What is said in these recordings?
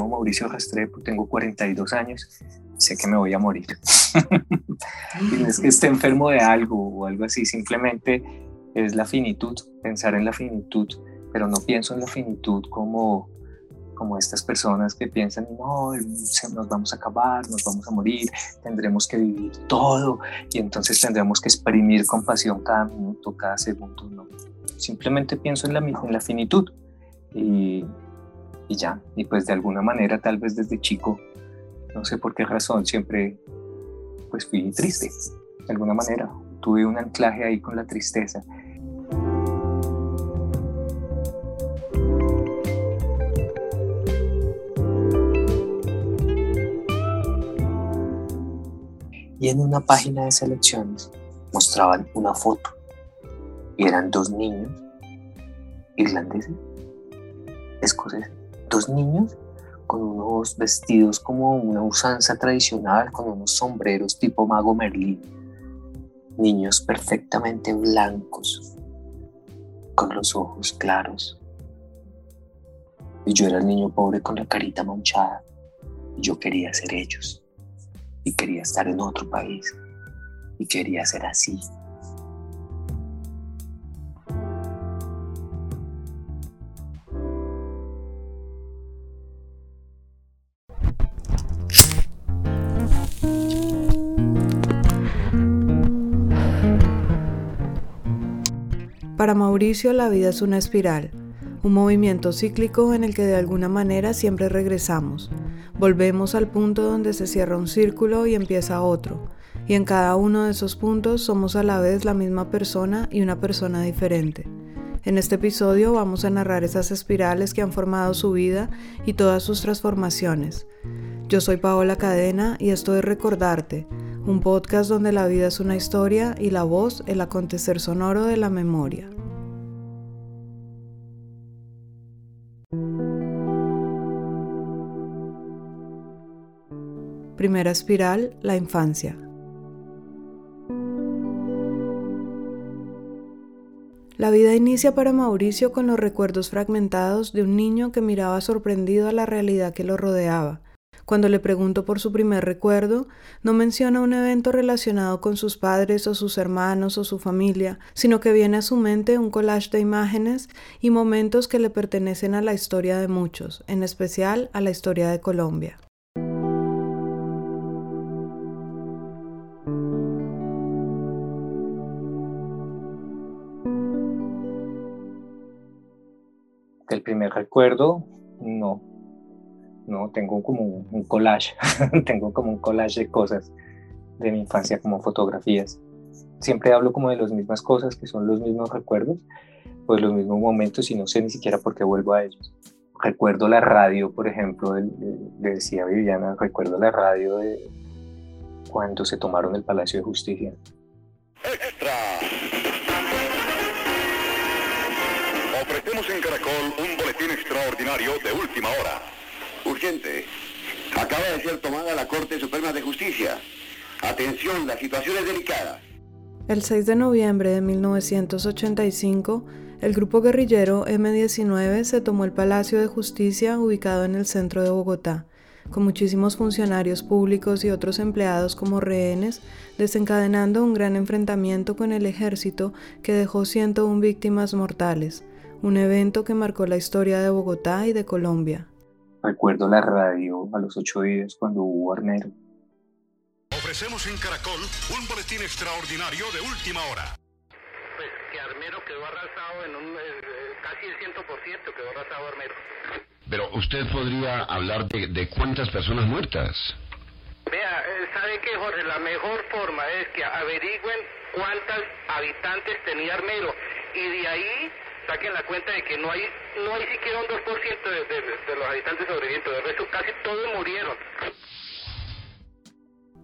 llamo Mauricio Restrepo, tengo 42 años, sé que me voy a morir. y no es que esté enfermo de algo o algo así, simplemente es la finitud, pensar en la finitud, pero no pienso en la finitud como como estas personas que piensan, no, nos vamos a acabar, nos vamos a morir, tendremos que vivir todo y entonces tendremos que exprimir con pasión cada minuto, cada segundo. No. Simplemente pienso en la, en la finitud y, y ya. Y pues de alguna manera, tal vez desde chico, no sé por qué razón, siempre pues fui triste, de alguna manera. Tuve un anclaje ahí con la tristeza y en una página de selecciones mostraban una foto y eran dos niños irlandeses, escoceses, dos niños con unos vestidos como una usanza tradicional, con unos sombreros tipo mago Merlín, niños perfectamente blancos, con los ojos claros. Y yo era el niño pobre con la carita manchada, y yo quería ser ellos y quería estar en otro país y quería ser así. Para Mauricio la vida es una espiral, un movimiento cíclico en el que de alguna manera siempre regresamos Volvemos al punto donde se cierra un círculo y empieza otro, y en cada uno de esos puntos somos a la vez la misma persona y una persona diferente. En este episodio vamos a narrar esas espirales que han formado su vida y todas sus transformaciones. Yo soy Paola Cadena y esto es Recordarte, un podcast donde la vida es una historia y la voz el acontecer sonoro de la memoria. Primera espiral, la infancia. La vida inicia para Mauricio con los recuerdos fragmentados de un niño que miraba sorprendido a la realidad que lo rodeaba. Cuando le pregunto por su primer recuerdo, no menciona un evento relacionado con sus padres o sus hermanos o su familia, sino que viene a su mente un collage de imágenes y momentos que le pertenecen a la historia de muchos, en especial a la historia de Colombia. El primer recuerdo, no. No, tengo como un collage, tengo como un collage de cosas de mi infancia como fotografías. Siempre hablo como de las mismas cosas, que son los mismos recuerdos, pues los mismos momentos y no sé ni siquiera por qué vuelvo a ellos. Recuerdo la radio, por ejemplo, le decía Viviana, recuerdo la radio de cuando se tomaron el Palacio de Justicia. Extra. Ofrecemos en Caracol un boletín extraordinario de última hora. Urgente. Acaba de ser tomada la Corte Suprema de Justicia. Atención, la situación es delicada. El 6 de noviembre de 1985, el grupo guerrillero M-19 se tomó el Palacio de Justicia ubicado en el centro de Bogotá, con muchísimos funcionarios públicos y otros empleados como rehenes, desencadenando un gran enfrentamiento con el ejército que dejó 101 víctimas mortales, un evento que marcó la historia de Bogotá y de Colombia. Recuerdo la radio a los ocho días cuando hubo Armero. Ofrecemos en Caracol un boletín extraordinario de última hora. Pues que Armero quedó arrasado en un, eh, eh, casi el 100% quedó arrasado Armero. Pero usted podría hablar de, de cuántas personas muertas. Vea, eh, ¿sabe qué, Jorge? La mejor forma es que averigüen cuántos habitantes tenía Armero y de ahí saquen la cuenta de que no hay no hay siquiera un 2% de, de, los habitantes sobrevivientes, de resto casi todos murieron.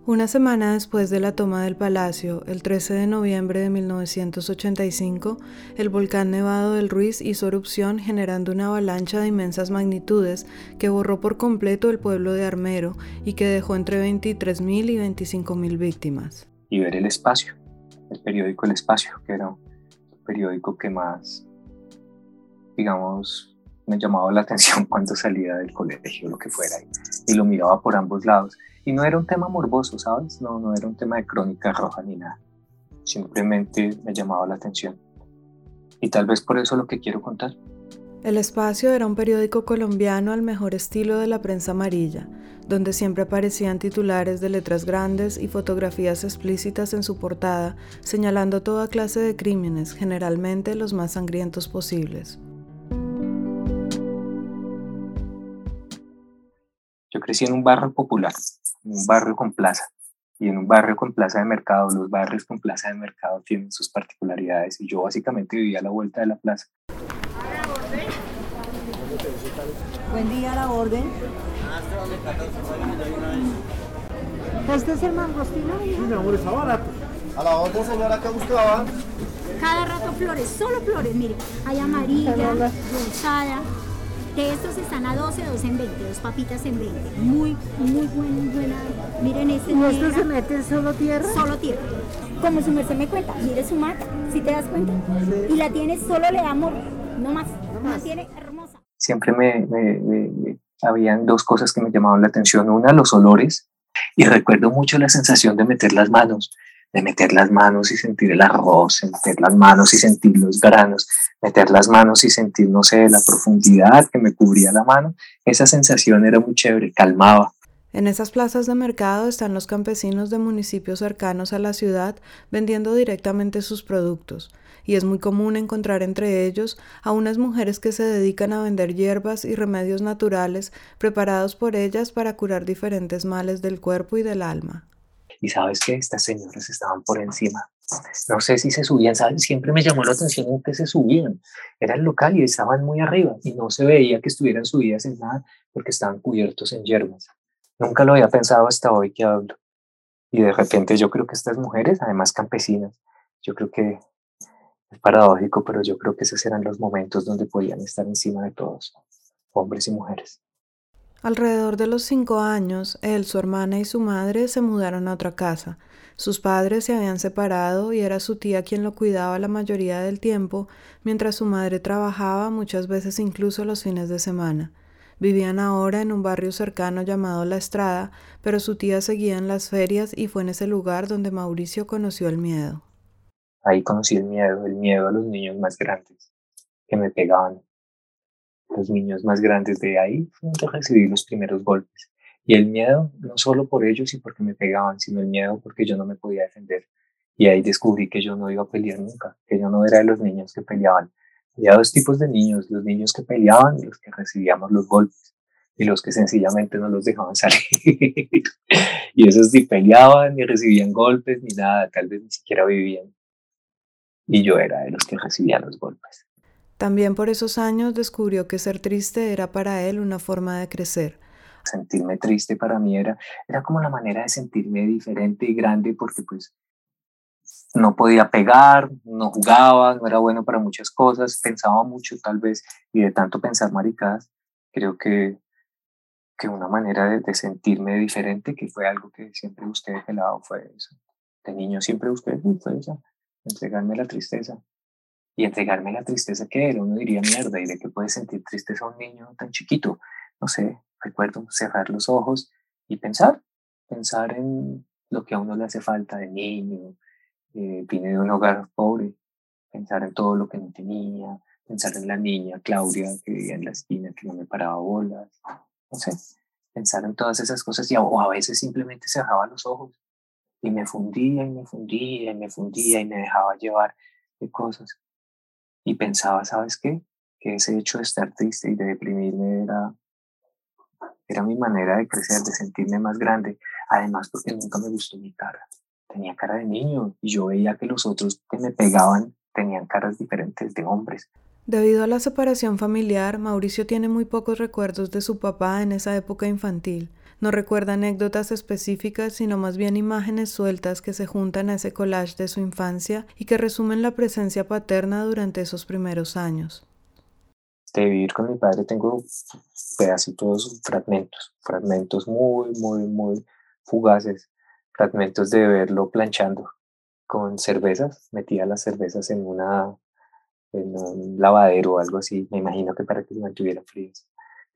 Una semana después de la toma del palacio, el 13 de noviembre de 1985, el volcán Nevado del Ruiz hizo erupción generando una avalancha de inmensas magnitudes que borró por completo el pueblo de Armero y que dejó entre 23.000 y 25.000 víctimas. Y ver el espacio, el periódico El Espacio, que era un periódico que más digamos, me llamaba la atención cuando salía del colegio, lo que fuera, y, lo miraba por ambos lados. Y no era un tema morboso, ¿sabes? No, no era un tema de crónica roja ni nada. Simplemente me llamaba la atención. Y tal vez por eso lo que quiero contar. El Espacio era un periódico colombiano al mejor estilo de la prensa amarilla, donde siempre aparecían titulares de letras grandes y fotografías explícitas en su portada, señalando toda clase de crímenes, generalmente los más sangrientos posibles. Yo crecí en un barrio popular, en un barrio con plaza, y en un barrio con plaza de mercado, los barrios con plaza de mercado tienen sus particularidades, y yo básicamente vivía a la vuelta de la plaza. Buen día, la orden. ¿Este es el mangostino? Sí, mi amor, está barato. A la orden, señora, ¿qué buscaba? Cada rato flores, solo flores, mire. Hay amarilla, rosada. De estos están a 12, 12 en 20, dos papitas en 20. Muy, muy buena, buena. Miren este. ¿Y esto se mete solo tierra? Solo tierra. Como su merced me cuenta, mire su mata, si te das cuenta. Y la tiene, solo le da amor, no más. No más. tiene hermosa. Siempre me, me, me, habían dos cosas que me llamaban la atención. Una, los olores. Y recuerdo mucho la sensación de meter las manos de meter las manos y sentir el arroz, meter las manos y sentir los granos, meter las manos y sentir, no sé, la profundidad que me cubría la mano. Esa sensación era muy chévere, calmaba. En esas plazas de mercado están los campesinos de municipios cercanos a la ciudad vendiendo directamente sus productos, y es muy común encontrar entre ellos a unas mujeres que se dedican a vender hierbas y remedios naturales preparados por ellas para curar diferentes males del cuerpo y del alma. Y sabes que estas señoras estaban por encima. No sé si se subían, ¿sabes? Siempre me llamó la atención en que se subían. Era el local y estaban muy arriba y no se veía que estuvieran subidas en nada porque estaban cubiertos en hierbas. Nunca lo había pensado hasta hoy que hablo. Y de repente yo creo que estas mujeres, además campesinas, yo creo que es paradójico, pero yo creo que esos eran los momentos donde podían estar encima de todos, hombres y mujeres. Alrededor de los cinco años, él, su hermana y su madre se mudaron a otra casa. Sus padres se habían separado y era su tía quien lo cuidaba la mayoría del tiempo, mientras su madre trabajaba muchas veces incluso los fines de semana. Vivían ahora en un barrio cercano llamado La Estrada, pero su tía seguía en las ferias y fue en ese lugar donde Mauricio conoció el miedo. Ahí conocí el miedo, el miedo a los niños más grandes, que me pegaban, los niños más grandes de ahí fue donde recibí los primeros golpes. Y el miedo, no solo por ellos y porque me pegaban, sino el miedo porque yo no me podía defender. Y ahí descubrí que yo no iba a pelear nunca, que yo no era de los niños que peleaban. Había dos tipos de niños, los niños que peleaban y los que recibíamos los golpes, y los que sencillamente no los dejaban salir. y esos ni peleaban, ni recibían golpes, ni nada, tal vez ni siquiera vivían. Y yo era de los que recibían los golpes. También por esos años descubrió que ser triste era para él una forma de crecer. Sentirme triste para mí era, era como la manera de sentirme diferente y grande porque pues no podía pegar, no jugaba, no era bueno para muchas cosas, pensaba mucho tal vez y de tanto pensar maricadas, creo que, que una manera de, sentirme diferente, que fue algo que siempre busqué de lado, fue eso. De niño siempre busqué, fue esa, entregarme la tristeza y entregarme la tristeza que era. Uno diría, mierda, ¿y de qué puede sentir tristeza un niño tan chiquito? No sé, recuerdo cerrar los ojos y pensar, pensar en lo que a uno le hace falta de niño, eh, vine de un hogar pobre, pensar en todo lo que no tenía, pensar en la niña Claudia que vivía en la esquina, que no me paraba bolas, no sé, pensar en todas esas cosas y o a veces simplemente cerraba los ojos y me fundía y me fundía y me fundía y me dejaba llevar de cosas y pensaba, ¿sabes qué? Que ese hecho de estar triste y de deprimirme era, era mi manera de crecer, de sentirme más grande. Además, porque nunca me gustó mi cara. Tenía cara de niño y yo veía que los otros que me pegaban tenían caras diferentes de hombres. Debido a la separación familiar, Mauricio tiene muy pocos recuerdos de su papá en esa época infantil. No recuerda anécdotas específicas, sino más bien imágenes sueltas que se juntan a ese collage de su infancia y que resumen la presencia paterna durante esos primeros años. De vivir con mi padre tengo pedacitos, fragmentos, fragmentos muy, muy, muy fugaces, fragmentos de verlo planchando con cervezas, metía las cervezas en una en un lavadero o algo así, me imagino que para que se mantuvieran frías.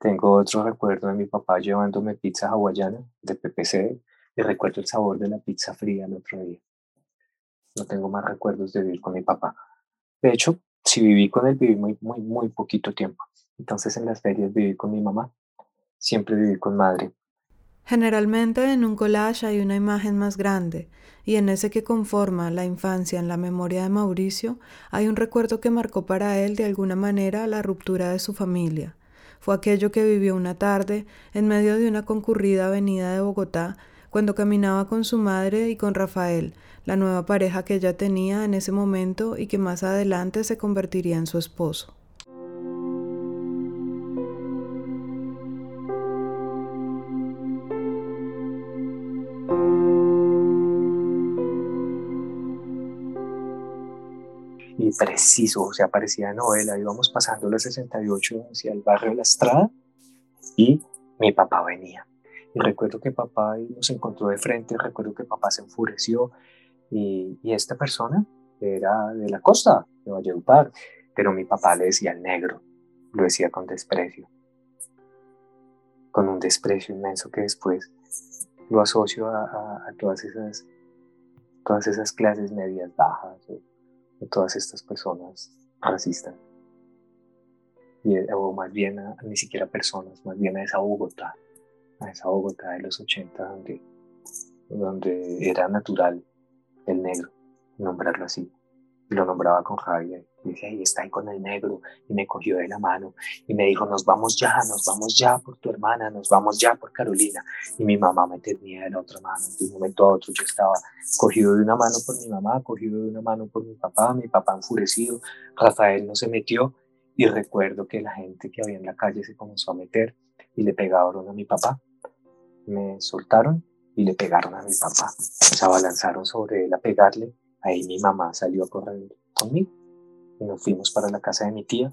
Tengo otro recuerdo de mi papá llevándome pizza hawaiana de PPC y recuerdo el sabor de la pizza fría el otro día. No tengo más recuerdos de vivir con mi papá. De hecho, si viví con él, viví muy, muy, muy poquito tiempo. Entonces en las ferias viví con mi mamá. Siempre viví con madre. Generalmente en un collage hay una imagen más grande, y en ese que conforma la infancia en la memoria de Mauricio hay un recuerdo que marcó para él de alguna manera la ruptura de su familia. Fue aquello que vivió una tarde en medio de una concurrida avenida de Bogotá cuando caminaba con su madre y con Rafael, la nueva pareja que ella tenía en ese momento y que más adelante se convertiría en su esposo. Preciso, o sea, parecía novela. Íbamos pasando la 68 hacia el barrio de la Estrada y mi papá venía. Y recuerdo que papá nos encontró de frente, recuerdo que papá se enfureció y, y esta persona era de la costa, de Valledupar, pero mi papá le decía el negro, lo decía con desprecio, con un desprecio inmenso que después lo asocio a, a todas esas todas esas clases medias bajas todas estas personas racistas. Y, o más bien ni siquiera personas, más bien a esa Bogotá, a esa Bogotá de los 80 donde, donde era natural el negro, nombrarlo así. Y lo nombraba con rabia y decía, ahí está ahí con el negro. Y me cogió de la mano y me dijo, nos vamos ya, nos vamos ya por tu hermana, nos vamos ya por Carolina. Y mi mamá me tenía de la otra mano. De un momento a otro yo estaba cogido de una mano por mi mamá, cogido de una mano por mi papá, mi papá enfurecido. Rafael no se metió y recuerdo que la gente que había en la calle se comenzó a meter y le pegaron a mi papá. Me soltaron y le pegaron a mi papá. Se abalanzaron sobre él a pegarle. Ahí mi mamá salió a correr conmigo y nos fuimos para la casa de mi tía.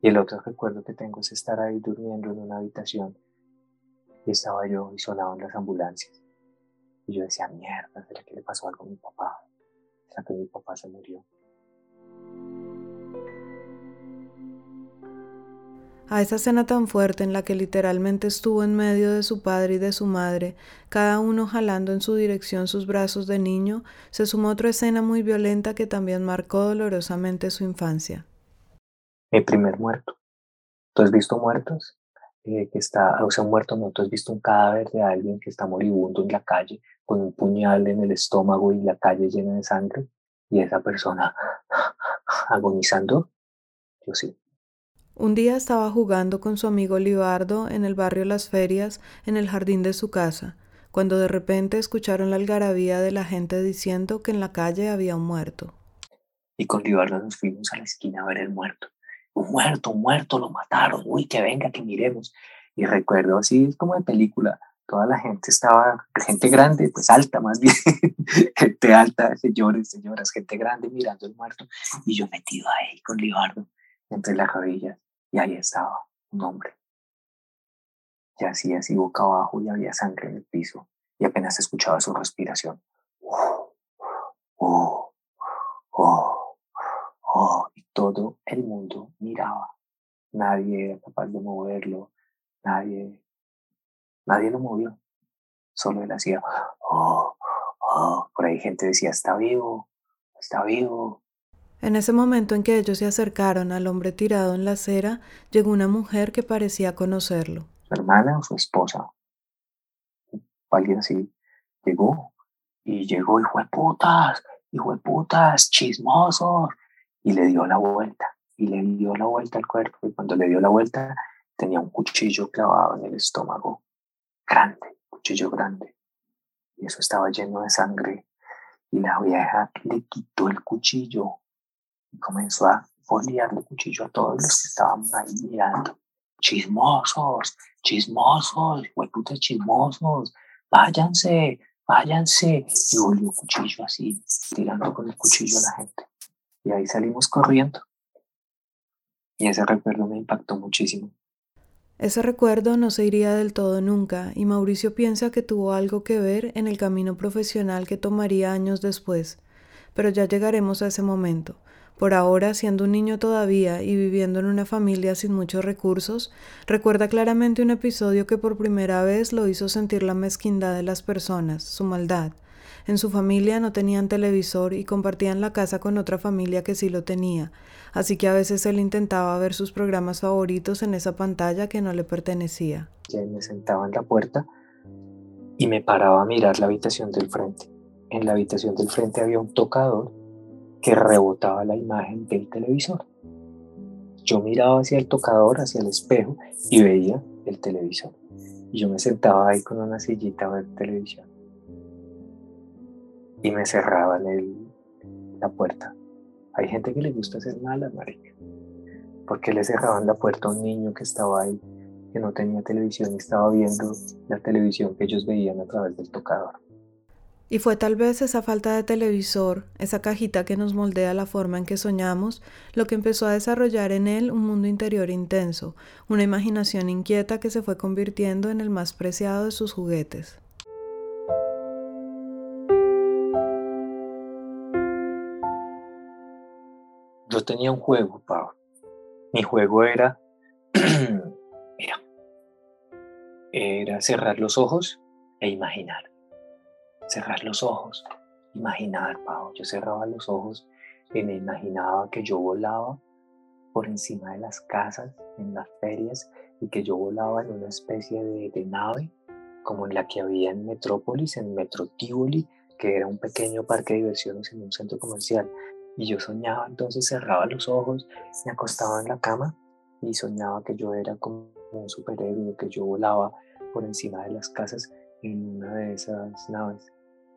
Y el otro recuerdo que tengo es estar ahí durmiendo en una habitación y estaba yo y sonaban las ambulancias. Y yo decía, mierda, ¿será que le pasó algo a mi papá? ¿Será que mi papá se murió? A esa cena tan fuerte en la que literalmente estuvo en medio de su padre y de su madre, cada uno jalando en su dirección sus brazos de niño, se sumó otra escena muy violenta que también marcó dolorosamente su infancia. Mi primer muerto. ¿Tú has visto muertos? Eh, que está, o sea, un muerto no, tú has visto un cadáver de alguien que está moribundo en la calle con un puñal en el estómago y la calle llena de sangre y esa persona agonizando. Yo sí. Un día estaba jugando con su amigo Libardo en el barrio Las Ferias, en el jardín de su casa, cuando de repente escucharon la algarabía de la gente diciendo que en la calle había un muerto. Y con Libardo nos fuimos a la esquina a ver el muerto. Un muerto, un muerto, lo mataron. Uy, que venga, que miremos. Y recuerdo así, como de película. Toda la gente estaba, gente grande, pues alta más bien, gente alta, señores, señoras, gente grande mirando el muerto. Y yo metido ahí con Libardo entre las rodillas y ahí estaba un hombre. Y así, así boca abajo y había sangre en el piso y apenas escuchaba su respiración. Oh, oh, oh, oh, y todo el mundo miraba. Nadie era capaz de moverlo, nadie, nadie lo movió. Solo él hacía, oh, oh. Por ahí gente decía, está vivo, está vivo, en ese momento en que ellos se acercaron al hombre tirado en la acera, llegó una mujer que parecía conocerlo. Su hermana o su esposa. Alguien así llegó y llegó, hijo de putas, hijo de putas, chismosos. Y le dio la vuelta, y le dio la vuelta al cuerpo. Y cuando le dio la vuelta, tenía un cuchillo clavado en el estómago. Grande, cuchillo grande. Y eso estaba lleno de sangre. Y la vieja le quitó el cuchillo comenzó a foliarle cuchillo a todos los que estábamos ahí mirando. Chismosos, chismosos, hueputas chismosos, váyanse, váyanse. Y volvió cuchillo así, tirando con el cuchillo a la gente. Y ahí salimos corriendo. Y ese recuerdo me impactó muchísimo. Ese recuerdo no se iría del todo nunca, y Mauricio piensa que tuvo algo que ver en el camino profesional que tomaría años después. Pero ya llegaremos a ese momento Por ahora, siendo un niño todavía y viviendo en una familia sin muchos recursos, recuerda claramente un episodio que por primera vez lo hizo sentir la mezquindad de las personas, su maldad. En su familia no tenían televisor y compartían la casa con otra familia que sí lo tenía, así que a veces él intentaba ver sus programas favoritos en esa pantalla que no le pertenecía. me sentaba en la puerta y me paraba a mirar la habitación del frente. En la habitación del frente había un tocador que rebotaba la imagen del televisor. Yo miraba hacia el tocador, hacia el espejo y veía el televisor. Y yo me sentaba ahí con una sillita a ver televisión. Y me cerraban la puerta. Hay gente que le gusta ser mala, marica. Porque le cerraban la puerta a un niño que estaba ahí, que no tenía televisión y estaba viendo la televisión que ellos veían a través del tocador. Y fue tal vez esa falta de televisor, esa cajita que nos moldea la forma en que soñamos, lo que empezó a desarrollar en él un mundo interior intenso, una imaginación inquieta que se fue convirtiendo en el más preciado de sus juguetes. Yo tenía un juego, Pau. Mi juego era, mira, era cerrar los ojos e imaginar cerrar los ojos, imaginar, Pau. Yo cerraba los ojos y me imaginaba que yo volaba por encima de las casas, en las ferias, y que yo volaba en una especie de, nave, como en la que había en Metrópolis, en Metro Tivoli, que era un pequeño parque de diversiones en un centro comercial. Y yo soñaba, entonces cerraba los ojos, me acostaba en la cama y soñaba que yo era como un superhéroe, que yo volaba por encima de las casas en una de esas naves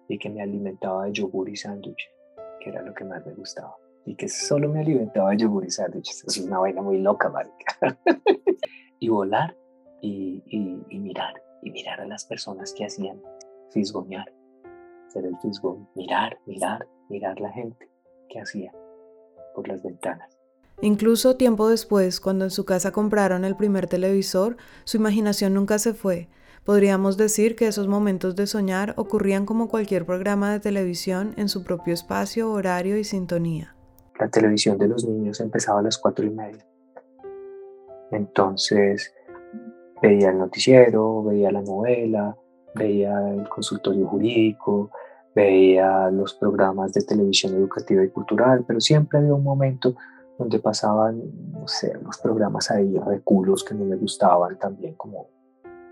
y que me alimentaba de yogur y sándwich, que era lo que más me gustaba. Y que solo me alimentaba de yogur y sándwiches. Es una vaina muy loca, marica. y volar y, y, mirar, y mirar a las personas que hacían fisgoñar, ser el fisgón, mirar, mirar, mirar la gente que hacía por las ventanas. Incluso tiempo después, cuando en su casa compraron el primer televisor, su imaginación nunca se fue, Podríamos decir que esos momentos de soñar ocurrían como cualquier programa de televisión en su propio espacio, horario y sintonía. La televisión de los niños empezaba a las cuatro y media. Entonces veía el noticiero, veía la novela, veía el consultorio jurídico, veía los programas de televisión educativa y cultural, pero siempre había un momento donde pasaban, no sé, los programas ahí de culos que no me gustaban también, como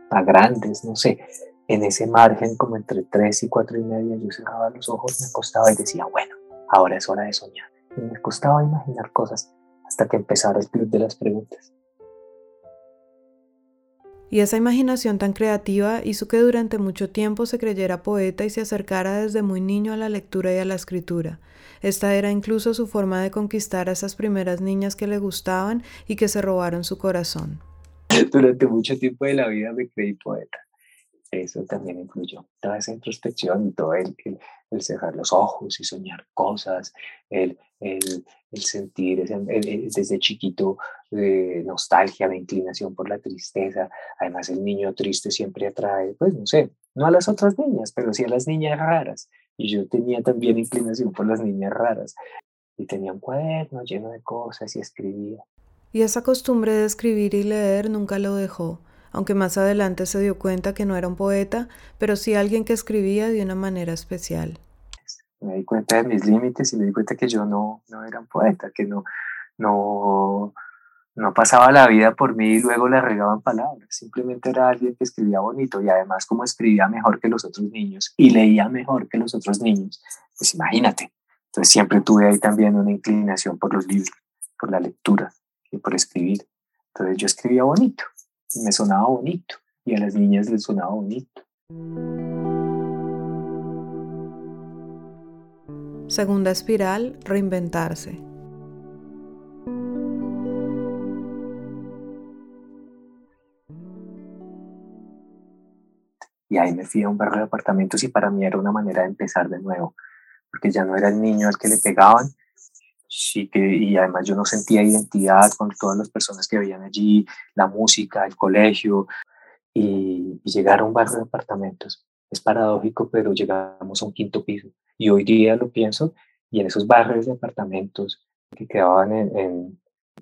a grandes, no sé, en ese margen como entre 3 y 4 y media yo cerraba los ojos, me acostaba y decía, bueno, ahora es hora de soñar. Y me costaba imaginar cosas hasta que empezara el club de las preguntas. Y esa imaginación tan creativa hizo que durante mucho tiempo se creyera poeta y se acercara desde muy niño a la lectura y a la escritura. Esta era incluso su forma de conquistar a esas primeras niñas que le gustaban y que se robaron su corazón. durante mucho tiempo de la vida me creí poeta. Eso también influyó. Toda esa introspección y todo el, el, cerrar los ojos y soñar cosas, el, el, sentir desde chiquito de nostalgia, de inclinación por la tristeza. Además, el niño triste siempre atrae, pues no sé, no a las otras niñas, pero sí a las niñas raras. Y yo tenía también inclinación por las niñas raras. Y tenía un cuaderno lleno de cosas y escribía y esa costumbre de escribir y leer nunca lo dejó, aunque más adelante se dio cuenta que no era un poeta, pero sí alguien que escribía de una manera especial. Me di cuenta de mis límites y me di cuenta que yo no, no era un poeta, que no, no, no pasaba la vida por mí y luego le regaban palabras. Simplemente era alguien que escribía bonito y además como escribía mejor que los otros niños y leía mejor que los otros niños, pues imagínate. Entonces siempre tuve ahí también una inclinación por los libros, por la lectura por escribir. Entonces yo escribía bonito y me sonaba bonito y a las niñas les sonaba bonito. Segunda espiral, reinventarse. Y ahí me fui a un barrio de apartamentos y para mí era una manera de empezar de nuevo, porque ya no era el niño al que le pegaban, sí que, y además yo no sentía identidad con todas las personas que veían allí, la música, el colegio, y, llegar a un barrio de apartamentos. Es paradójico, pero llegamos a un quinto piso. Y hoy día lo pienso, y en esos barrios de apartamentos que quedaban en, en,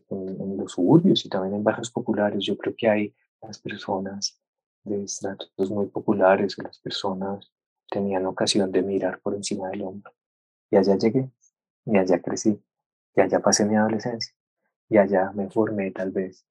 en, los suburbios y también en barrios populares. Yo creo que hay las personas de estratos muy populares las personas tenían ocasión de mirar por encima del hombro. Y allá llegué, y allá crecí, y allá pasé mi adolescencia, y allá me formé tal vez.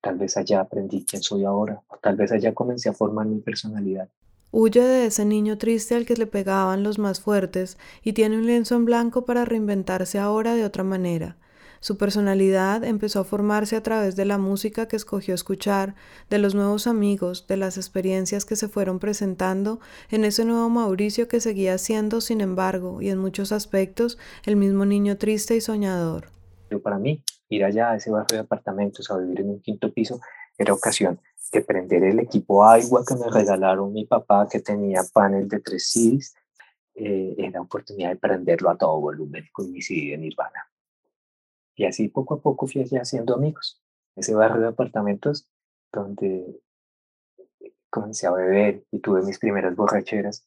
Tal vez allá aprendí quién soy ahora, o tal vez allá comencé a formar mi personalidad. Huye de ese niño triste al que le pegaban los más fuertes y tiene un lienzo en blanco para reinventarse ahora de otra manera. Su personalidad empezó a formarse a través de la música que escogió escuchar, de los nuevos amigos, de las experiencias que se fueron presentando en ese nuevo Mauricio que seguía siendo, sin embargo, y en muchos aspectos, el mismo niño triste y soñador. Pero para mí, ir allá a ese barrio de apartamentos a vivir en un quinto piso era ocasión de prender el equipo agua que me regalaron mi papá que tenía panel de tres CDs. Eh, era oportunidad de prenderlo a todo volumen con mi CD de Nirvana. Y así poco a poco fui haciendo amigos. Ese barrio de apartamentos donde comencé a beber y tuve mis primeras borracheras.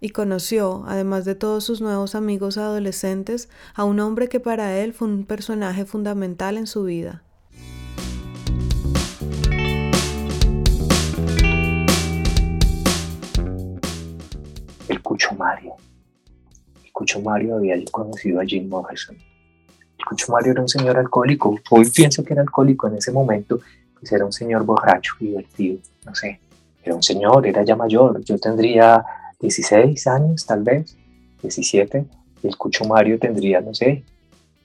Y conoció, además de todos sus nuevos amigos adolescentes, a un hombre que para él fue un personaje fundamental en su vida. El Cucho Mario. El Cucho Mario había conocido a Jim Morrison Cucho Mario era un señor alcohólico. Hoy pienso que era alcohólico en ese momento, pues era un señor borracho, divertido, no sé. Era un señor, era ya mayor. Yo tendría 16 años, tal vez, 17. Y el Cucho Mario tendría, no sé,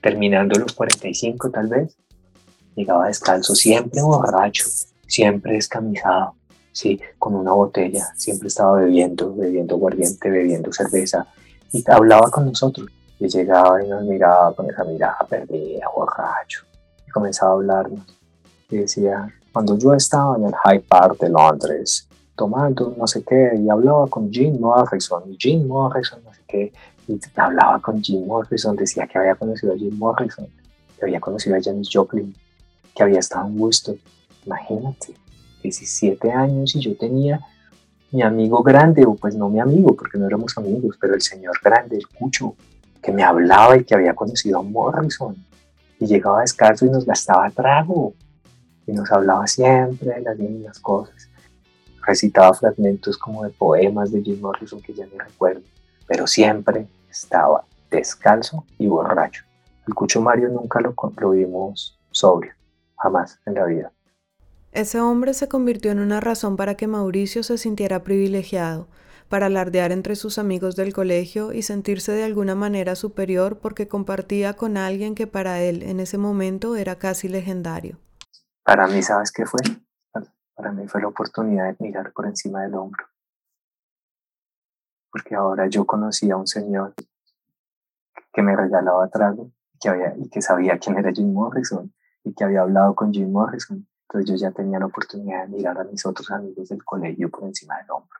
terminando los 45 tal vez. Llegaba descalzo, siempre borracho, siempre descamisado, sí, con una botella. Siempre estaba bebiendo, bebiendo aguardiente, bebiendo cerveza. Y hablaba con nosotros. Y llegaba y nos miraba con esa mirada perdida, borracho. Y comenzaba a hablarnos. Y decía, cuando yo estaba en el Hyde Park de Londres, tomando no sé qué, y hablaba con Jim Morrison, y Jim Morrison, no sé qué, y hablaba con Jim Morrison, decía que había conocido a Jim Morrison, que había conocido a Janis Joplin, que había estado en Woodstock. Imagínate, 17 años y yo tenía mi amigo grande, o pues no mi amigo, porque no éramos amigos, pero el señor grande, el Cucho, que me hablaba y que había conocido a Morrison y llegaba descalzo y nos gastaba trago y nos hablaba siempre de las mismas cosas. Recitaba fragmentos como de poemas de Jim Morrison que ya ni recuerdo, pero siempre estaba descalzo y borracho. El Cucho Mario nunca lo, lo vimos sobrio, jamás en la vida. Ese hombre se convirtió en una razón para que Mauricio se sintiera privilegiado, para alardear entre sus amigos del colegio y sentirse de alguna manera superior porque compartía con alguien que para él en ese momento era casi legendario. Para mí, ¿sabes qué fue? Para mí fue la oportunidad de mirar por encima del hombro. Porque ahora yo conocí a un señor que me regalaba trago que, había, y que sabía quién era Jim Morrison y que había hablado con Jim Morrison. Entonces yo ya tenía la oportunidad de mirar a mis otros amigos del colegio por encima del hombro.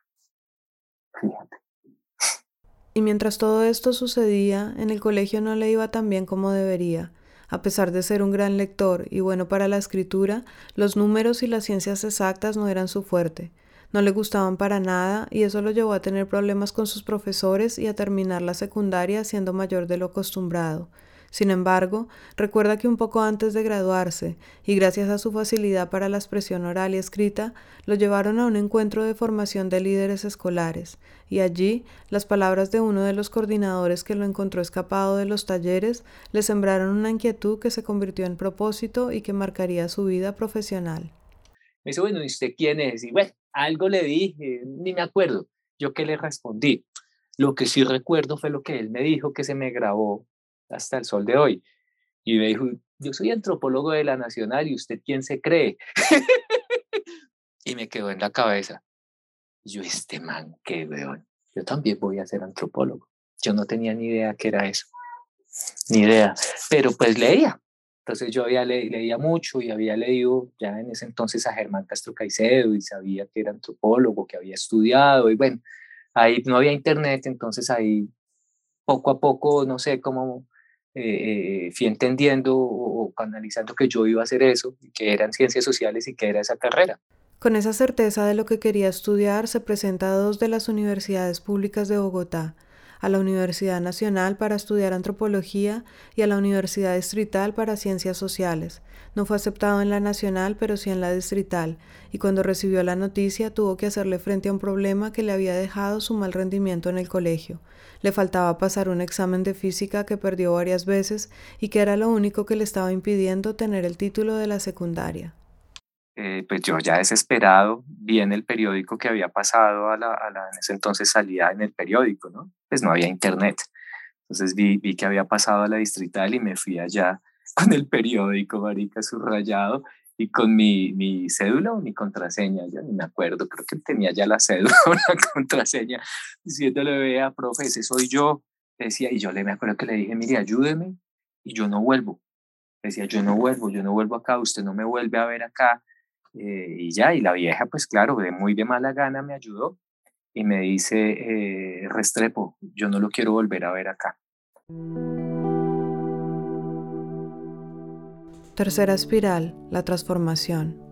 Y mientras todo esto sucedía, en el colegio no le iba tan bien como debería. A pesar de ser un gran lector y bueno para la escritura, los números y las ciencias exactas no eran su fuerte. No le gustaban para nada y eso lo llevó a tener problemas con sus profesores y a terminar la secundaria siendo mayor de lo acostumbrado. Sin embargo, recuerda que un poco antes de graduarse, y gracias a su facilidad para la expresión oral y escrita, lo llevaron a un encuentro de formación de líderes escolares, y allí las palabras de uno de los coordinadores que lo encontró escapado de los talleres le sembraron una inquietud que se convirtió en propósito y que marcaría su vida profesional. Me dice, bueno, ¿y usted quién es? Y bueno, algo le dije, ni me acuerdo. Yo qué le respondí. Lo que sí recuerdo fue lo que él me dijo que se me grabó hasta el sol de hoy. Y me dijo, yo soy antropólogo de la Nacional y usted quién se cree. y me quedó en la cabeza. Yo, este man, qué weón. Yo también voy a ser antropólogo. Yo no tenía ni idea qué era eso. Ni idea. Pero pues leía. Entonces yo había leía mucho y había leído ya en ese entonces a Germán Castro Caicedo y sabía que era antropólogo, que había estudiado y bueno, ahí no había internet, entonces ahí poco a poco, no sé cómo eh, fui entendiendo o, canalizando que yo iba a hacer eso, que eran ciencias sociales y que era esa carrera. Con esa certeza de lo que quería estudiar, se presenta a dos de las universidades públicas de Bogotá, a la Universidad Nacional para estudiar antropología y a la Universidad Distrital para ciencias sociales. No fue aceptado en la nacional, pero sí en la distrital, y cuando recibió la noticia tuvo que hacerle frente a un problema que le había dejado su mal rendimiento en el colegio. Le faltaba pasar un examen de física que perdió varias veces y que era lo único que le estaba impidiendo tener el título de la secundaria. Eh, pues yo ya desesperado vi en el periódico que había pasado a la, a la, en ese entonces salía en el periódico, ¿no? Pues no había internet. Entonces vi, vi que había pasado a la distrital y me fui allá con el periódico, marica, subrayado y con mi, mi cédula o mi contraseña, ya ni me acuerdo, creo que tenía ya la cédula o la contraseña, diciéndole, vea, profe, ese soy yo, decía, y yo le me acuerdo que le dije, mire, ayúdeme, y yo no vuelvo, decía, yo no vuelvo, yo no vuelvo acá, usted no me vuelve a ver acá, eh, y ya, y la vieja, pues claro, de muy de mala gana me ayudó y me dice, eh, Restrepo, yo no lo quiero volver a ver acá. Tercera espiral, la transformación.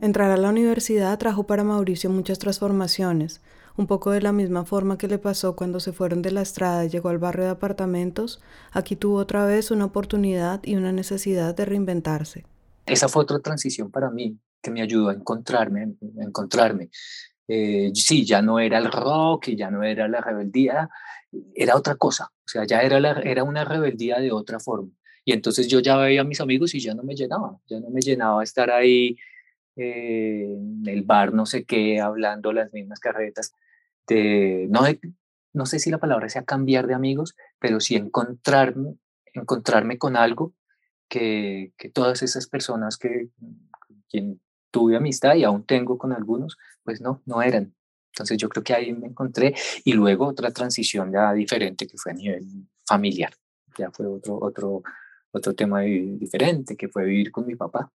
Entrar a la universidad trajo para Mauricio muchas transformaciones, un poco de la misma forma que le pasó cuando se fueron de la estrada y llegó al barrio de apartamentos, aquí tuvo otra vez una oportunidad y una necesidad de reinventarse. Esa fue otra transición para mí que me ayudó a encontrarme, a encontrarme. Eh, sí, ya no era el rock, ya no era la rebeldía, era otra cosa, o sea, ya era, la, era una rebeldía de otra forma. Y entonces yo ya veía a mis amigos y ya no me llenaba, ya no me llenaba estar ahí eh, en el bar, no sé qué, hablando las mismas carretas no, no sé si la palabra sea cambiar de amigos, pero sí encontrarme, encontrarme con algo que, que todas esas personas que quien tuve amistad y aún tengo con algunos, pues no, no eran. Entonces yo creo que ahí me encontré y luego otra transición ya diferente que fue a nivel familiar, ya fue otro, otro, otro tema diferente que fue vivir con mi papá.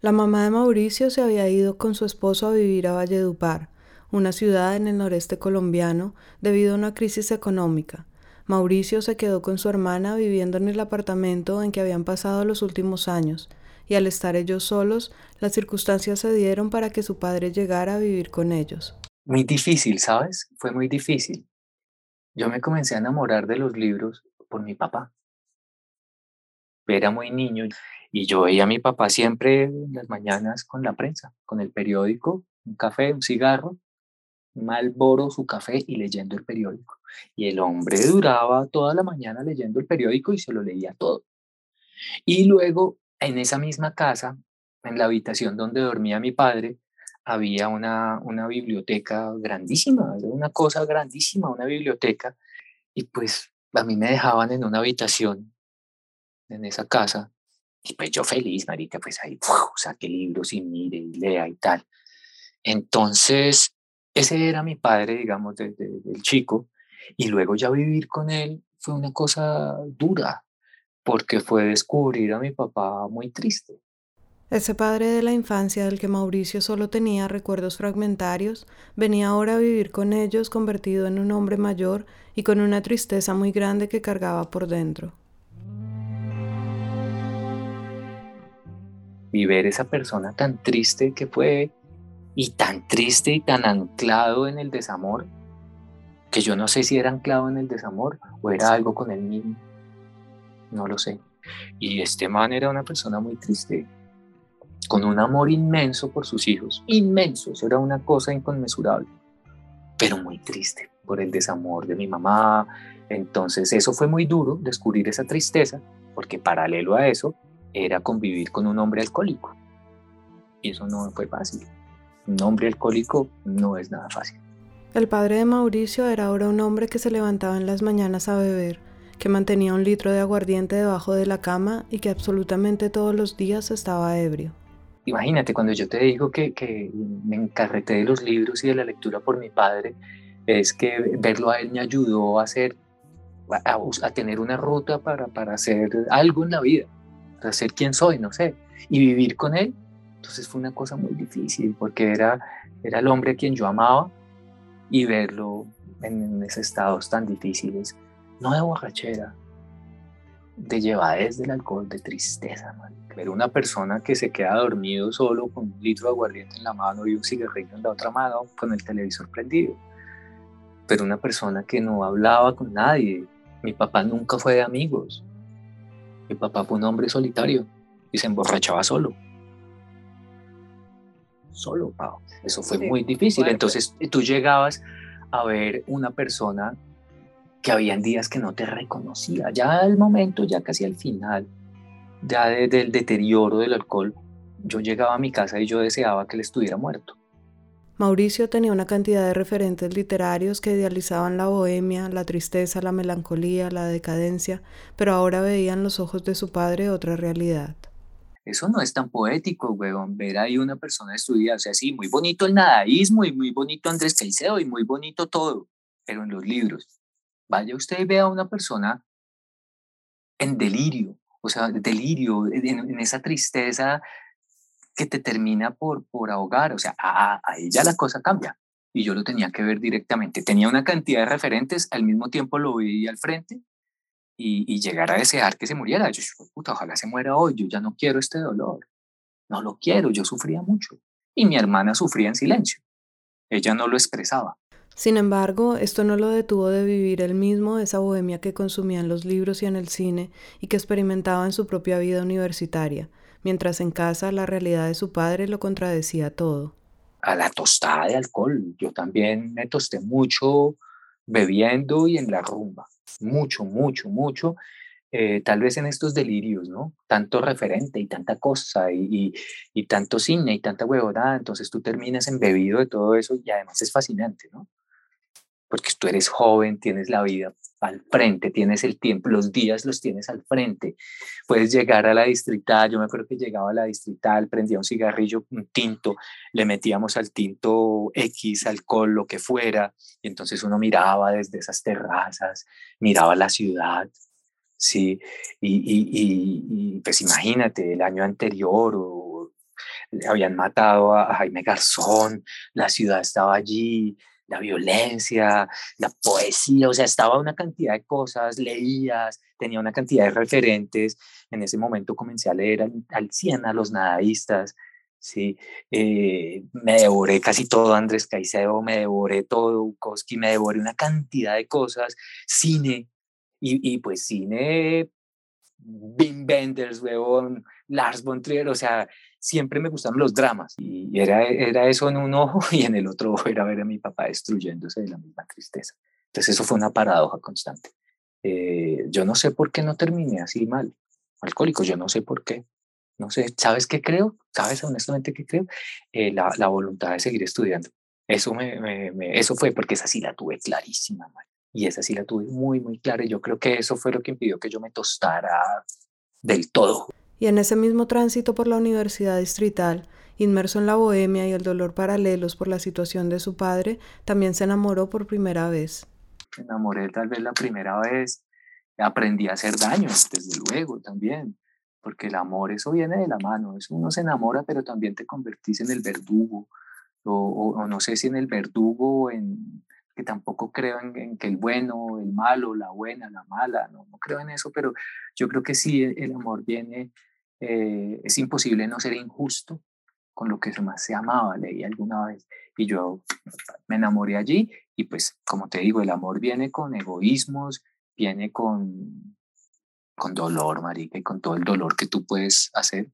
La mamá de Mauricio se había ido con su esposo a vivir a Valledupar una ciudad en el noreste colombiano, debido a una crisis económica. Mauricio se quedó con su hermana viviendo en el apartamento en que habían pasado los últimos años, y al estar ellos solos, las circunstancias se dieron para que su padre llegara a vivir con ellos. Muy difícil, ¿sabes? Fue muy difícil. Yo me comencé a enamorar de los libros por mi papá. Era muy niño y yo veía a mi papá siempre en las mañanas con la prensa, con el periódico, un café, un cigarro, Malboro su café y leyendo el periódico. Y el hombre duraba toda la mañana leyendo el periódico y se lo leía todo. Y luego, en esa misma casa, en la habitación donde dormía mi padre, había una, una biblioteca grandísima, una cosa grandísima, una biblioteca. Y pues a mí me dejaban en una habitación, en esa casa, y pues yo feliz, marica, pues ahí saqué libros y mire y lea y tal. Entonces, ese era mi padre, digamos, del chico, y luego ya vivir con él fue una cosa dura, porque fue descubrir a mi papá muy triste. Ese padre de la infancia del que Mauricio solo tenía recuerdos fragmentarios, venía ahora a vivir con ellos convertido en un hombre mayor y con una tristeza muy grande que cargaba por dentro. Y ver esa persona tan triste que fue y tan triste y tan anclado en el desamor, que yo no sé si era anclado en el desamor o era algo con él mismo. No lo sé. Y este man era una persona muy triste, con un amor inmenso por sus hijos, inmenso, eso era una cosa inconmensurable, pero muy triste por el desamor de mi mamá. Entonces eso fue muy duro, descubrir esa tristeza, porque paralelo a eso era convivir con un hombre alcohólico. Y eso no fue fácil un hombre alcohólico no es nada fácil. El padre de Mauricio era ahora un hombre que se levantaba en las mañanas a beber, que mantenía un litro de aguardiente debajo de la cama y que absolutamente todos los días estaba ebrio. Imagínate, cuando yo te digo que, que me encarreté de los libros y de la lectura por mi padre, es que verlo a él me ayudó a hacer, a, a tener una ruta para, para hacer algo en la vida, para ser quien soy, no sé, y vivir con él entonces fue una cosa muy difícil porque era, era el hombre a quien yo amaba y verlo en, esos estados tan difíciles, no de borrachera, de llevadez del alcohol, de tristeza, man. Ver una persona que se queda dormido solo con un litro de aguardiente en la mano y un cigarrillo en la otra mano con el televisor prendido. Pero una persona que no hablaba con nadie. Mi papá nunca fue de amigos. Mi papá fue un hombre solitario y se emborrachaba solo. Solo, Pau. Eso fue muy difícil. Entonces tú llegabas a ver una persona que habían días que no te reconocía. Ya al momento, ya casi al final, ya del deterioro del alcohol, yo llegaba a mi casa y yo deseaba que él estuviera muerto. Mauricio tenía una cantidad de referentes literarios que idealizaban la bohemia, la tristeza, la melancolía, la decadencia, pero ahora veían los ojos de su padre otra realidad. Eso no es tan poético, weón, ver ahí una persona estudiada, o sea, sí, muy bonito el nadaísmo y muy bonito Andrés Caicedo y muy bonito todo, pero en los libros, vaya usted y vea a una persona en delirio, o sea, delirio, en, esa tristeza que te termina por, por ahogar, o sea, ahí ya la cosa cambia. Y yo lo tenía que ver directamente. Tenía una cantidad de referentes, al mismo tiempo lo vi al frente y, y llegar a desear que se muriera. Yo, puta, ojalá se muera hoy, yo ya no quiero este dolor. No lo quiero, yo sufría mucho. Y mi hermana sufría en silencio. Ella no lo expresaba. Sin embargo, esto no lo detuvo de vivir él mismo esa bohemia que consumía en los libros y en el cine y que experimentaba en su propia vida universitaria, mientras en casa la realidad de su padre lo contradecía todo. A la tostada de alcohol, yo también me tosté mucho bebiendo y en la rumba, mucho, mucho, mucho, eh, tal vez en estos delirios, ¿no? Tanto referente y tanta cosa y, y, tanto cine y tanta huevonada, entonces tú terminas embebido de todo eso y además es fascinante, ¿no? porque tú eres joven, tienes la vida al frente, tienes el tiempo, los días los tienes al frente. Puedes llegar a la distrital, yo me acuerdo que llegaba a la distrital, prendía un cigarrillo, un tinto, le metíamos al tinto X, alcohol, lo que fuera, y entonces uno miraba desde esas terrazas, miraba la ciudad, ¿sí? Y, y, y, pues imagínate, el año anterior habían matado a Jaime Garzón, la ciudad estaba allí, la violencia, la poesía, o sea, estaba una cantidad de cosas, leías, tenía una cantidad de referentes. En ese momento comencé a leer al, al 100 a los nadaístas, ¿sí? Eh, me devoré casi todo Andrés Caicedo, me devoré todo Bukowski, me devoré una cantidad de cosas, cine, y, y pues cine, Wim Wenders, weón, Lars von Trier, o sea, siempre me gustaron los dramas y era, era eso en un ojo y en el otro ojo era ver a mi papá destruyéndose de la misma tristeza. Entonces eso fue una paradoja constante. Eh, yo no sé por qué no terminé así mal, alcohólico, yo no sé por qué. No sé, ¿sabes qué creo? ¿Sabes honestamente qué creo? Eh, la, la, voluntad de seguir estudiando. Eso, me, me, eso fue porque esa sí la tuve clarísima, y esa sí la tuve muy, muy clara. Y yo creo que eso fue lo que impidió que yo me tostara del todo y en ese mismo tránsito por la universidad distrital, inmerso en la bohemia y el dolor paralelos por la situación de su padre, también se enamoró por primera vez. Enamoré tal vez la primera vez, aprendí a hacer daño, desde luego también, porque el amor, eso viene de la mano, eso uno se enamora, pero también te convertís en el verdugo, o, no sé si en el verdugo, en que tampoco creo en, que el bueno, el malo, la buena, la mala, no, no creo en eso, pero yo creo que sí, el amor viene eh, es imposible no ser injusto con lo que más se amaba, leí alguna vez, y yo me enamoré allí, y pues como te digo, el amor viene con egoísmos, viene con, con dolor, marica, y con todo el dolor que tú puedes hacer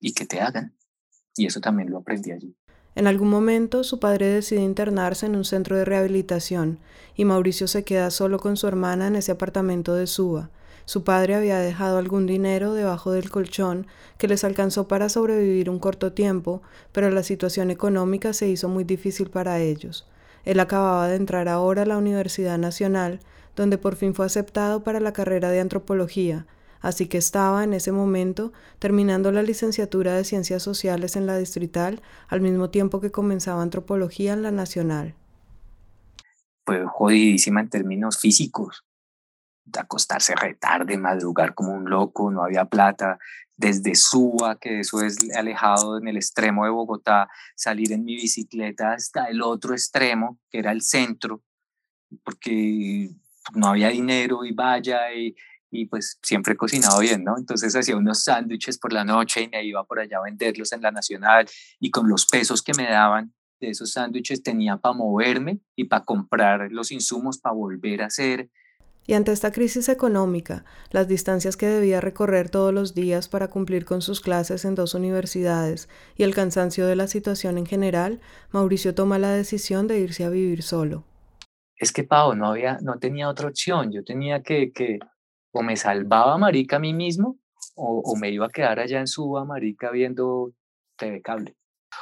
y que te hagan. Y eso también lo aprendí allí. En algún momento su padre decide internarse en un centro de rehabilitación y Mauricio se queda solo con su hermana en ese apartamento de Suba. Su padre había dejado algún dinero debajo del colchón que les alcanzó para sobrevivir un corto tiempo, pero la situación económica se hizo muy difícil para ellos. Él acababa de entrar ahora a la Universidad Nacional, donde por fin fue aceptado para la carrera de antropología, así que estaba en ese momento terminando la licenciatura de Ciencias Sociales en la Distrital al mismo tiempo que comenzaba antropología en la Nacional. Fue jodidísima en términos físicos acostarse retarde, madrugar como un loco, no había plata, desde Suba, que eso es alejado en el extremo de Bogotá, salir en mi bicicleta hasta el otro extremo, que era el centro, porque no había dinero y vaya, y pues siempre he cocinado bien, ¿no? Entonces hacía unos sándwiches por la noche y me iba por allá a venderlos en la Nacional y con los pesos que me daban de esos sándwiches tenía para moverme y para comprar los insumos para volver a hacer. Y ante esta crisis económica, las distancias que debía recorrer todos los días para cumplir con sus clases en dos universidades y el cansancio de la situación en general, Mauricio toma la decisión de irse a vivir solo. Es que, Pau, no, había, no tenía otra opción. Yo tenía que, que o me salvaba Marica a mí mismo o, o me iba a quedar allá en Suba, Marica, viendo TV Cable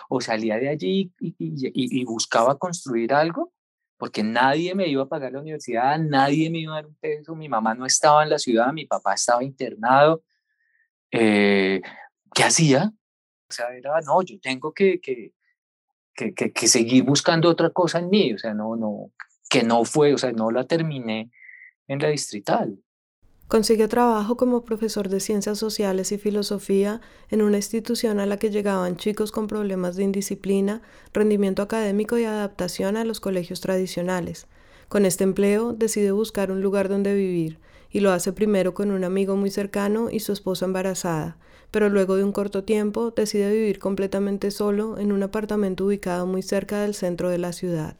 o salía de allí y, buscaba construir algo, porque nadie me iba a pagar la universidad, nadie me iba a dar un peso, mi mamá no estaba en la ciudad, mi papá estaba internado. Eh, ¿Qué hacía? O sea, era, no, yo tengo que, que, que, que, seguir buscando otra cosa en mí, o sea, no, no, que no fue, o sea, no la terminé en la distrital. Consiguió trabajo como profesor de ciencias sociales y filosofía en una institución a la que llegaban chicos con problemas de indisciplina, rendimiento académico y adaptación a los colegios tradicionales. Con este empleo decide buscar un lugar donde vivir y lo hace primero con un amigo muy cercano y su esposa embarazada, pero luego de un corto tiempo decide vivir completamente solo en un apartamento ubicado muy cerca del centro de la ciudad.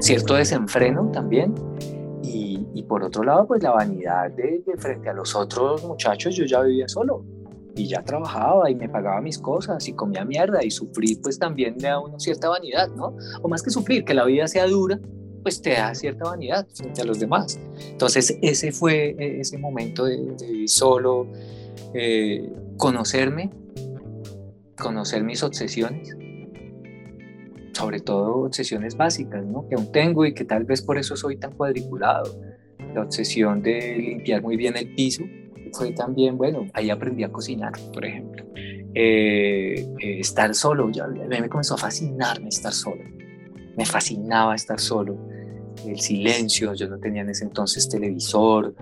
Cierto desenfreno también. Y, y, por otro lado, pues la vanidad de, frente a los otros muchachos, yo ya vivía solo y ya trabajaba y me pagaba mis cosas y comía mierda y sufrir pues también me da una cierta vanidad, ¿no? O más que sufrir, que la vida sea dura, pues te da cierta vanidad frente a los demás. Entonces ese fue e, ese momento de, vivir solo, eh, conocerme, conocer mis obsesiones sobre todo obsesiones básicas, ¿no? que aún tengo y que tal vez por eso soy tan cuadriculado. La obsesión de limpiar muy bien el piso fue también, bueno, ahí aprendí a cocinar, por ejemplo. Eh, eh, estar solo, ya me comenzó a fascinarme estar solo. Me fascinaba estar solo. El silencio, yo no tenía en ese entonces televisor,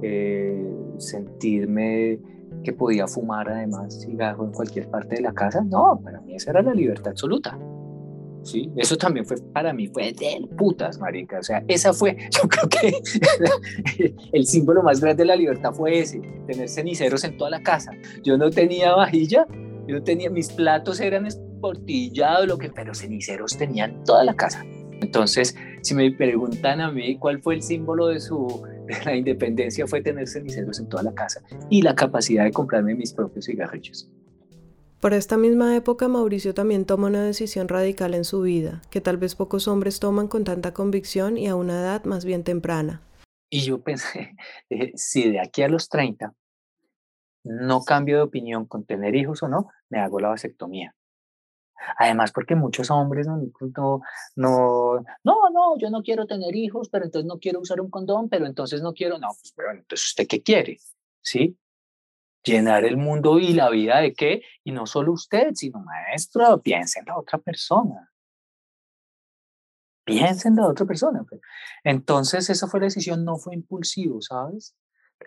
eh, sentirme que podía fumar además cigarro en cualquier parte de la casa, no, para mí esa era la libertad absoluta. ¿Sí? Eso también fue para mí, fue de putas, marica. O sea, esa fue, yo creo que el símbolo más grande de la libertad fue ese, tener ceniceros en toda la casa. Yo no tenía vajilla, yo tenía, mis platos eran esportillados, lo que, pero ceniceros tenían toda la casa. Entonces, si me preguntan a mí cuál fue el símbolo de su de la independencia, fue tener ceniceros en toda la casa y la capacidad de comprarme mis propios cigarrillos. Por esta misma época, Mauricio también toma una decisión radical en su vida, que tal vez pocos hombres toman con tanta convicción y a una edad más bien temprana. Y yo pensé, si de aquí a los 30 no cambio de opinión con tener hijos o no, me hago la vasectomía. Además, porque muchos hombres no, no, no, no, no, yo no quiero tener hijos, pero entonces no quiero usar un condón, pero entonces no quiero, no, pues bueno, entonces usted qué quiere, ¿sí? Llenar el mundo y la vida de qué, y no solo usted, sino maestro, piensa en la otra persona. Piensa en la otra persona. Pues. Entonces, esa fue la decisión, no fue impulsivo, ¿sabes?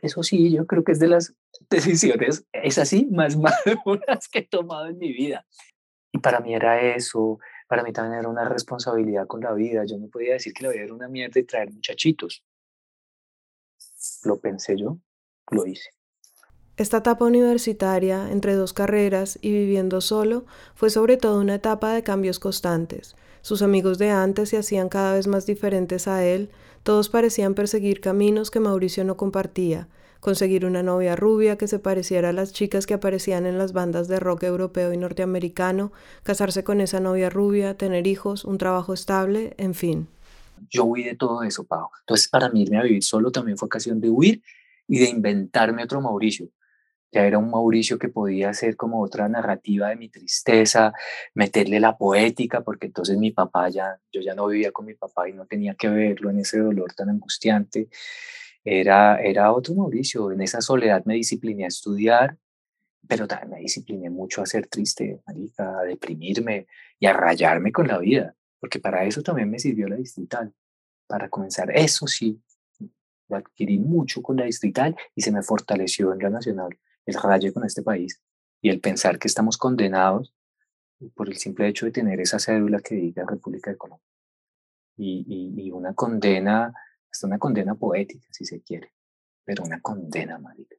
Eso sí, yo creo que es de las decisiones, es así, más maduras que he tomado en mi vida. Y para mí era eso, para mí también era una responsabilidad con la vida. Yo no podía decir que la vida era una mierda y traer muchachitos. Lo pensé yo, lo hice. Esta etapa universitaria, entre dos carreras y viviendo solo, fue sobre todo una etapa de cambios constantes. Sus amigos de antes se hacían cada vez más diferentes a él, todos parecían perseguir caminos que Mauricio no compartía, conseguir una novia rubia que se pareciera a las chicas que aparecían en las bandas de rock europeo y norteamericano, casarse con esa novia rubia, tener hijos, un trabajo estable, en fin. Yo huí de todo eso, Pau. Entonces, para mí irme a vivir solo también fue ocasión de huir y de inventarme otro Mauricio ya era un Mauricio que podía hacer como otra narrativa de mi tristeza, meterle la poética, porque entonces mi papá ya, yo ya no vivía con mi papá y no tenía que verlo en ese dolor tan angustiante. Era, era otro Mauricio, en esa soledad me discipliné a estudiar, pero también me discipliné mucho a ser triste, a deprimirme y a rayarme con la vida, porque para eso también me sirvió la distrital, para comenzar, eso sí, lo adquirí mucho con la distrital y se me fortaleció en la nacional el rayo con este país y el pensar que estamos condenados por el simple hecho de tener esa cédula que diga República de Colombia. Y, y, una condena, hasta una condena poética, si se quiere, pero una condena, marica.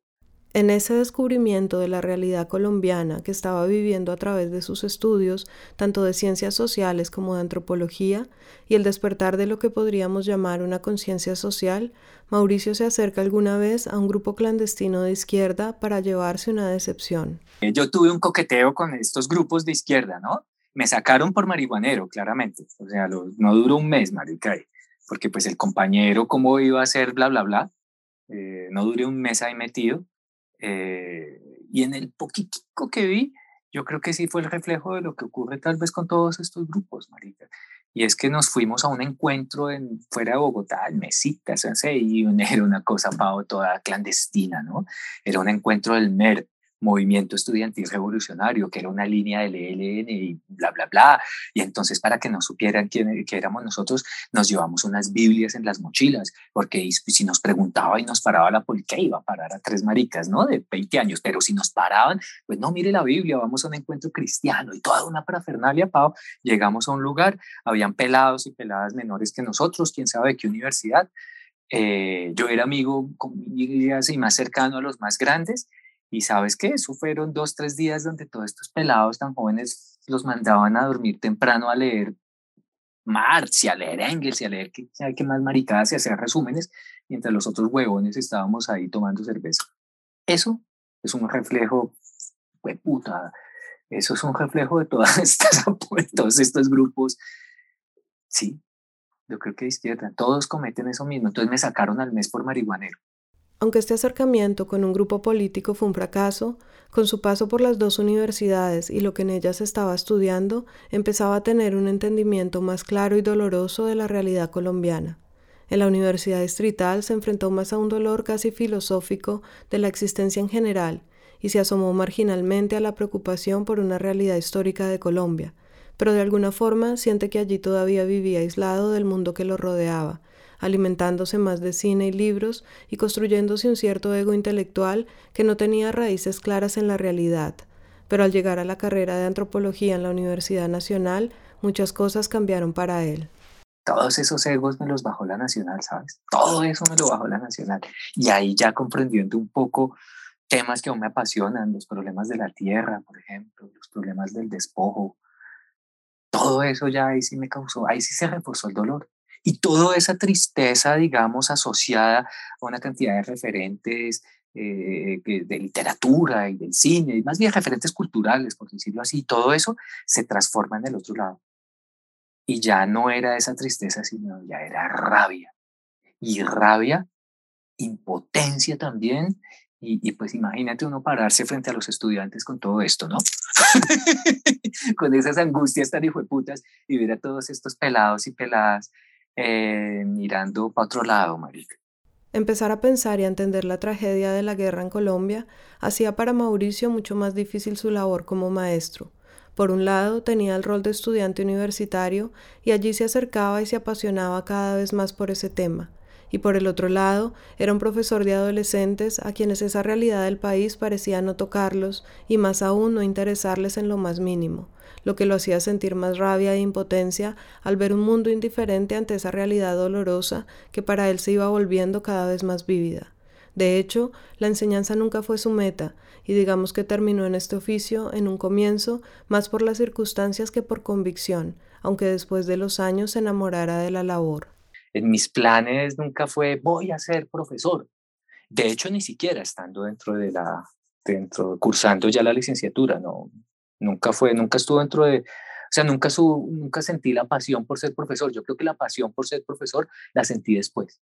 En ese descubrimiento de la realidad colombiana que estaba viviendo a través de sus estudios, tanto de ciencias sociales como de antropología, y el despertar de lo que podríamos llamar una conciencia social, Mauricio se acerca alguna vez a un grupo clandestino de izquierda para llevarse una decepción. Eh, yo tuve un coqueteo con estos grupos de izquierda, ¿no? Me sacaron por marihuanero, claramente. O sea, no duró un mes, marica, porque pues el compañero, ¿cómo iba a ser bla, bla, bla? Eh, no duré un mes ahí metido eh, y en el poquitico que vi, yo creo que sí fue el reflejo de lo que ocurre tal vez con todos estos grupos, marica. Y es que nos fuimos a un encuentro en, fuera de Bogotá, en Mesitas, y era una cosa, Pau, toda clandestina, ¿no? Era un encuentro del MER, movimiento estudiantil revolucionario, que era una línea del ELN y bla, bla, bla. Y entonces para que no supieran quién que éramos nosotros, nos llevamos unas Biblias en las mochilas, porque si nos preguntaba y nos paraba la policía, iba a parar a tres maricas, ¿no? De 20 años, pero si nos paraban, pues no, mire la Biblia, vamos a un encuentro cristiano y toda una parafernalia, Pau. Llegamos a un lugar, habían pelados y peladas menores que nosotros, quién sabe de qué universidad. Eh, yo era amigo y más cercano a los más grandes y sabes que eso fueron dos, tres días donde todos estos pelados tan jóvenes los mandaban a dormir temprano a leer Marx y a leer Engels y a leer qué, qué más maricadas y hacer resúmenes, mientras los otros huevones estábamos ahí tomando cerveza. Eso es un reflejo, puta, eso es un reflejo de todas estas, todos estos grupos. Sí, yo creo que izquierda, todos cometen eso mismo. Entonces me sacaron al mes por marihuanero. Aunque este acercamiento con un grupo político fue un fracaso, con su paso por las dos universidades y lo que en ellas estaba estudiando, empezaba a tener un entendimiento más claro y doloroso de la realidad colombiana. En la Universidad Distrital se enfrentó más a un dolor casi filosófico de la existencia en general y se asomó marginalmente a la preocupación por una realidad histórica de Colombia, pero de alguna forma siente que allí todavía vivía aislado del mundo que lo rodeaba, alimentándose más de cine y libros y construyéndose un cierto ego intelectual que no tenía raíces claras en la realidad. Pero al llegar a la carrera de antropología en la Universidad Nacional, muchas cosas cambiaron para él. Todos esos egos me los bajó la Nacional, ¿sabes? Todo eso me lo bajó la Nacional. Y ahí ya comprendiendo un poco temas que aún me apasionan, los problemas de la tierra, por ejemplo, los problemas del despojo, todo eso ya ahí sí me causó, ahí sí se reforzó el dolor. Y toda esa tristeza, digamos, asociada a una cantidad de referentes eh, de literatura y del cine, y más bien referentes culturales, por decirlo así, todo eso se transforma en el otro lado. Y ya no era esa tristeza, sino ya era rabia. Y rabia, impotencia también, y, pues imagínate uno pararse frente a los estudiantes con todo esto, ¿no? con esas angustias tan hijueputas y ver a todos estos pelados y peladas eh, mirando para otro lado, marica. Empezar a pensar y a entender la tragedia de la guerra en Colombia hacía para Mauricio mucho más difícil su labor como maestro. Por un lado, tenía el rol de estudiante universitario y allí se acercaba y se apasionaba cada vez más por ese tema. Y por el otro lado, era un profesor de adolescentes a quienes esa realidad del país parecía no tocarlos y más aún no interesarles en lo más mínimo lo que lo hacía sentir más rabia e impotencia al ver un mundo indiferente ante esa realidad dolorosa que para él se iba volviendo cada vez más vívida. De hecho, la enseñanza nunca fue su meta, y digamos que terminó en este oficio, en un comienzo, más por las circunstancias que por convicción, aunque después de los años se enamorara de la labor. En mis planes nunca fue voy a ser profesor. De hecho, ni siquiera estando dentro de la, dentro, cursando ya la licenciatura, no, Nunca fue, nunca estuvo dentro de, o sea, nunca, su, nunca sentí la pasión por ser profesor. Yo creo que la pasión por ser profesor la sentí después.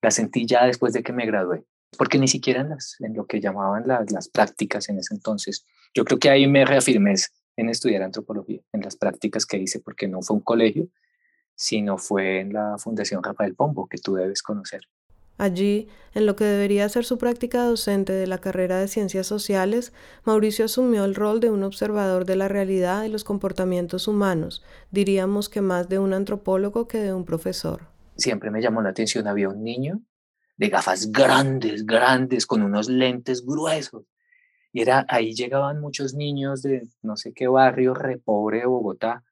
La sentí ya después de que me gradué. Porque ni siquiera en, las, en lo que llamaban las, las prácticas en ese entonces. Yo creo que ahí me reafirmé en estudiar antropología, en las prácticas que hice, porque no fue un colegio, sino fue en la Fundación Rafael Pombo, que tú debes conocer. Allí, en lo que debería ser su práctica docente de la carrera de Ciencias Sociales, Mauricio asumió el rol de un observador de la realidad y los comportamientos humanos, diríamos que más de un antropólogo que de un profesor. Siempre me llamó la atención, había un niño de gafas grandes, grandes, con unos lentes gruesos, Y era, ahí llegaban muchos niños de no sé qué barrio repobre de Bogotá,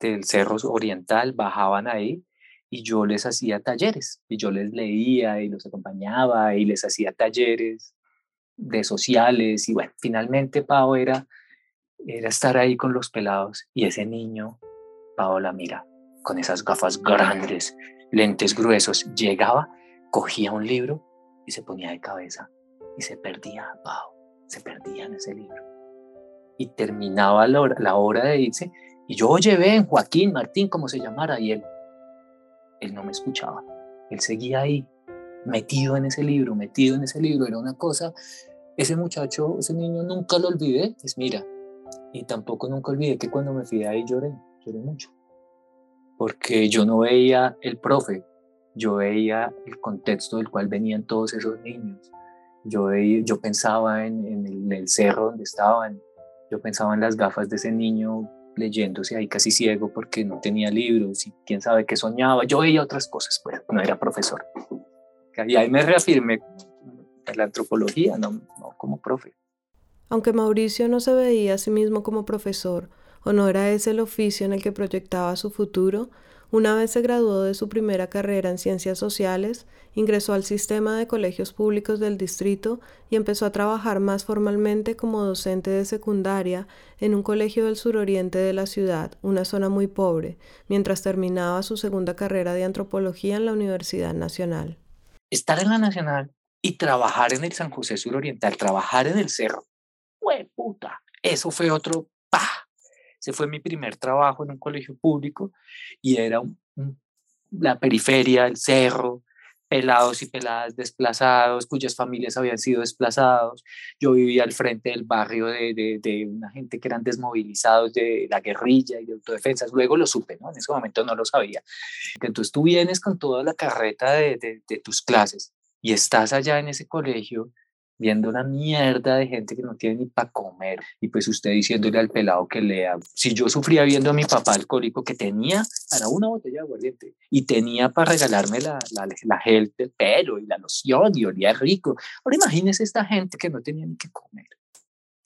del Cerro Oriental, bajaban ahí y yo les hacía talleres y yo les leía y los acompañaba y les hacía talleres de sociales y bueno, finalmente Pau era, era estar ahí con los pelados y ese niño, la mira, con esas gafas grandes, lentes gruesos, llegaba, cogía un libro y se ponía de cabeza y se perdía, Pau, se perdía en ese libro. Y terminaba la hora, la hora de irse y yo, oye, ven, Joaquín, Martín, como se llamara, y él, él no me escuchaba, él seguía ahí, metido en ese libro, metido en ese libro, era una cosa, ese muchacho, ese niño nunca lo olvidé, es mira, y tampoco nunca olvidé que cuando me fui de ahí lloré, lloré mucho, porque yo no veía el profe, yo veía el contexto del cual venían todos esos niños, yo, yo pensaba en, en, el, cerro donde estaban, yo pensaba en las gafas de ese niño leyéndose ahí casi ciego porque no tenía libros y quién sabe qué soñaba. Yo veía otras cosas, pues no era profesor. Y ahí me reafirmé en la antropología, no, no como profe. Aunque Mauricio no se veía a sí mismo como profesor, o no era ese el oficio en el que proyectaba su futuro, una vez se graduó de su primera carrera en ciencias sociales, ingresó al sistema de colegios públicos del distrito y empezó a trabajar más formalmente como docente de secundaria en un colegio del suroriente de la ciudad, una zona muy pobre, mientras terminaba su segunda carrera de antropología en la Universidad Nacional. Estar en la Nacional y trabajar en el San José Suroriental, trabajar en el cerro, ¡hue puta! Eso fue otro pa ese fue mi primer trabajo en un colegio público y era la periferia, el cerro, pelados y peladas desplazados, cuyas familias habían sido desplazados. Yo vivía al frente del barrio de, de, una gente que eran desmovilizados de la guerrilla y de autodefensas. Luego lo supe, ¿no? En ese momento no lo sabía. Entonces tú vienes con toda la carreta de, de tus clases y estás allá en ese colegio viendo una mierda de gente que no tiene ni para comer y pues usted diciéndole al pelado que lea, si yo sufría viendo a mi papá alcohólico que tenía para una botella de aguardiente y tenía para regalarme la, la, la gel del pelo y la loción y olía rico, ahora imagínese esta gente que no tenía ni que comer.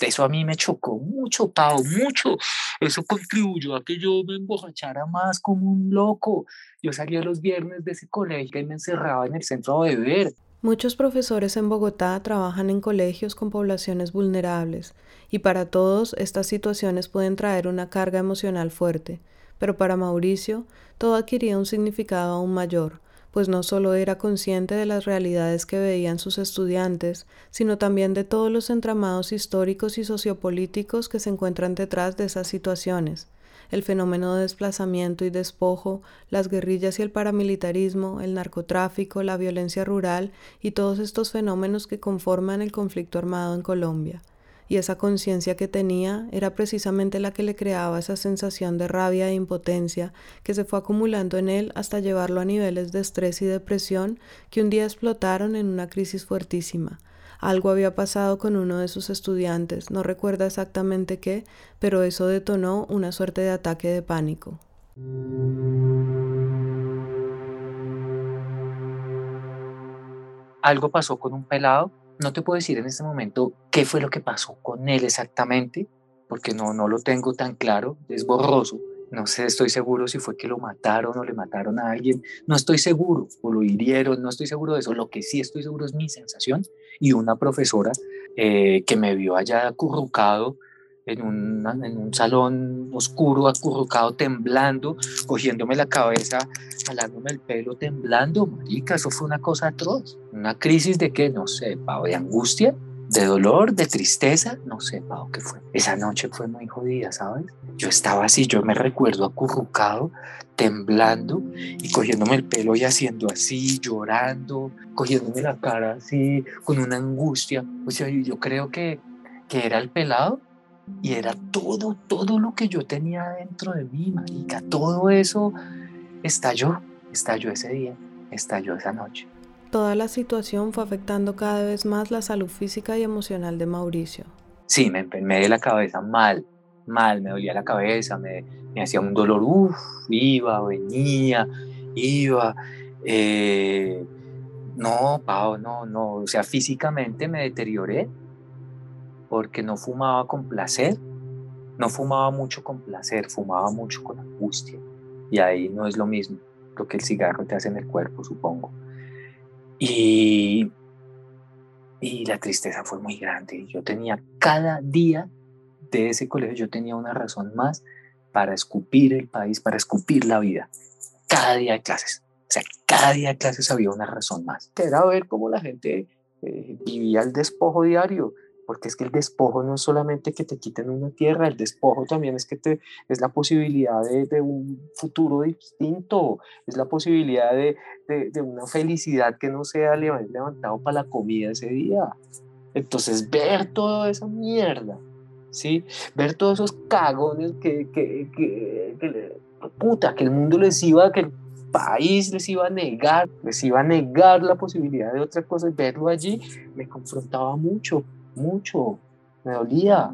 Eso a mí me chocó mucho, Pau, mucho. Eso contribuyó a que yo me emborrachara más como un loco. Yo salía los viernes de ese colegio y me encerraba en el centro a beber. Muchos profesores en Bogotá trabajan en colegios con poblaciones vulnerables y para todos estas situaciones pueden traer una carga emocional fuerte, pero para Mauricio todo adquiría un significado aún mayor, pues no solo era consciente de las realidades que veían sus estudiantes, sino también de todos los entramados históricos y sociopolíticos que se encuentran detrás de esas situaciones, el fenómeno de desplazamiento y despojo, las guerrillas y el paramilitarismo, el narcotráfico, la violencia rural y todos estos fenómenos que conforman el conflicto armado en Colombia. Y esa conciencia que tenía era precisamente la que le creaba esa sensación de rabia e impotencia que se fue acumulando en él hasta llevarlo a niveles de estrés y depresión que un día explotaron en una crisis fuertísima, algo había pasado con uno de sus estudiantes, no recuerda exactamente qué, pero eso detonó una suerte de ataque de pánico. Algo pasó con un pelado. No te puedo decir en este momento qué fue lo que pasó con él exactamente, porque no, no lo tengo tan claro, es borroso no sé, estoy seguro si fue que lo mataron o le mataron a alguien. No estoy seguro, o lo hirieron, no estoy seguro de eso. Lo que sí estoy seguro es mi sensación y una profesora eh, que me vio allá acurrucado en, en un salón oscuro, acurrucado, temblando, cogiéndome la cabeza, jalándome el pelo, temblando. Marica, eso fue una cosa atroz. Una crisis de qué, no sé, de angustia de dolor, de tristeza, no sé, Pau, qué fue. Esa noche fue muy jodida, ¿sabes? Yo estaba así, yo me recuerdo acurrucado, temblando y cogiéndome el pelo y haciendo así, llorando, cogiéndome la cara así, con una angustia. O sea, yo creo que, que era el pelado y era todo, todo lo que yo tenía dentro de mí, marica. Todo eso estalló, estalló ese día, estalló esa noche. Toda la situación fue afectando cada vez más la salud física y emocional de Mauricio. Sí, me enfermé de la cabeza mal, mal, me dolía la cabeza, me, hacía un dolor, uff, iba, venía, iba. Eh, no, Pau, no, no, o sea, físicamente me deterioré porque no fumaba con placer, no fumaba mucho con placer, fumaba mucho con angustia. Y ahí no es lo mismo lo que el cigarro te hace en el cuerpo, supongo. Y, y la tristeza fue muy grande. Yo tenía cada día de ese colegio, yo tenía una razón más para escupir el país, para escupir la vida. Cada día de clases. O sea, cada día de clases había una razón más. Era ver cómo la gente eh, vivía el despojo diario, porque es que el despojo no es solamente que te quiten una tierra, el despojo también es que te, es la posibilidad de, un futuro distinto, es la posibilidad de, de, una felicidad que no sea levantado para la comida ese día. Entonces, ver toda esa mierda, ¿sí? Ver todos esos cagones que, que, que, que puta, que el mundo les iba, que el país les iba a negar, les iba a negar la posibilidad de otra cosa, verlo allí me confrontaba mucho mucho, me dolía.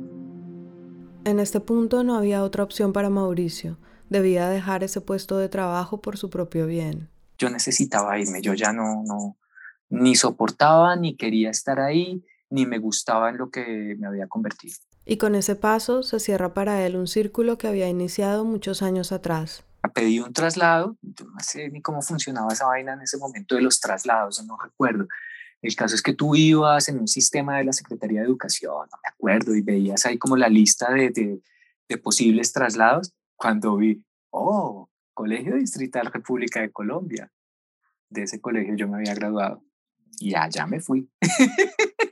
En este punto no había otra opción para Mauricio. Debía dejar ese puesto de trabajo por su propio bien. Yo necesitaba irme, yo ya no, no, ni soportaba, ni quería estar ahí, ni me gustaba en lo que me había convertido. Y con ese paso se cierra para él un círculo que había iniciado muchos años atrás. Pedí un traslado, no sé ni cómo funcionaba esa vaina en ese momento de los traslados, no recuerdo, el caso es que tú ibas en un sistema de la Secretaría de Educación, no me acuerdo, y veías ahí como la lista de, de, posibles traslados cuando vi, oh, Colegio Distrital República de Colombia. De ese colegio yo me había graduado y allá me fui.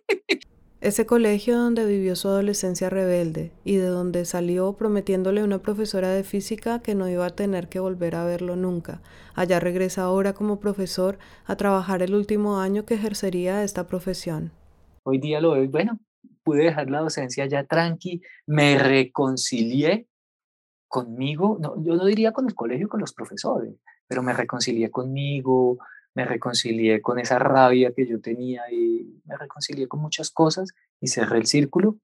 Ese colegio donde vivió su adolescencia rebelde y de donde salió prometiéndole a una profesora de física que no iba a tener que volver a verlo nunca. Allá regresa ahora como profesor a trabajar el último año que ejercería esta profesión. Hoy día lo veo, bueno, pude dejar la docencia ya tranqui, me reconcilié conmigo, no, yo no diría con el colegio, con los profesores, pero me reconcilié conmigo, me reconcilié con esa rabia que yo tenía y me reconcilié con muchas cosas y cerré el círculo.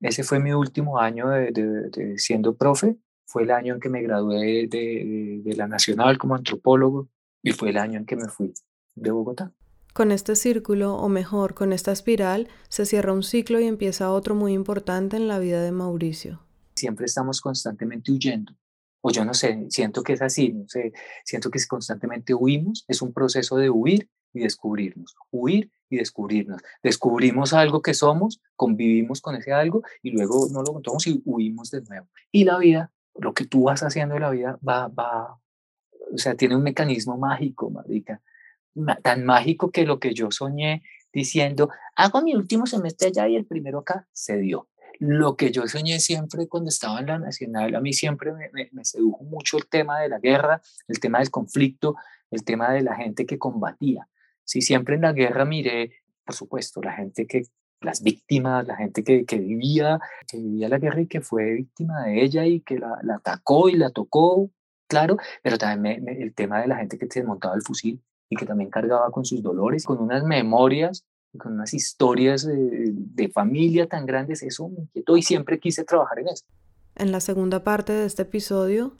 Ese fue mi último año de, siendo profe, fue el año en que me gradué de, de la Nacional como antropólogo y fue el año en que me fui de Bogotá. Con este círculo, o mejor, con esta espiral, se cierra un ciclo y empieza otro muy importante en la vida de Mauricio. Siempre estamos constantemente huyendo o yo no sé, siento que es así, siento que constantemente huimos, es un proceso de huir y descubrirnos, huir y descubrirnos. Descubrimos algo que somos, convivimos con ese algo y luego no lo contamos y huimos de nuevo. Y la vida, lo que tú vas haciendo en la vida va, va, o sea, tiene un mecanismo mágico, marica, tan mágico que lo que yo soñé diciendo, hago mi último semestre allá y el primero acá, se dio lo que yo soñé siempre cuando estaba en la Nacional, a mí siempre me, sedujo mucho el tema de la guerra, el tema del conflicto, el tema de la gente que combatía. Sí, siempre en la guerra miré, por supuesto, la gente que, las víctimas, la gente que, que vivía, que vivía la guerra y que fue víctima de ella y que la, atacó y la tocó, claro, pero también el tema de la gente que se desmontaba el fusil y que también cargaba con sus dolores, con unas memorias con unas historias de, familia tan grandes, eso me inquietó y siempre quise trabajar en eso. En la segunda parte de este episodio...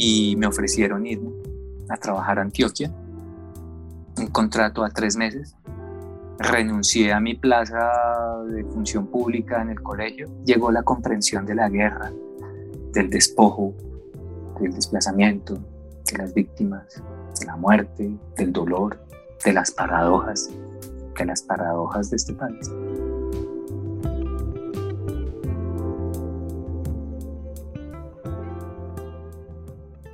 Y me ofrecieron irme a trabajar a Antioquia, un contrato a tres meses. Renuncié a mi plaza de función pública en el colegio. Llegó la comprensión de la guerra, del despojo, del desplazamiento, de las víctimas, de la muerte, del dolor, de las paradojas, de las paradojas de este país.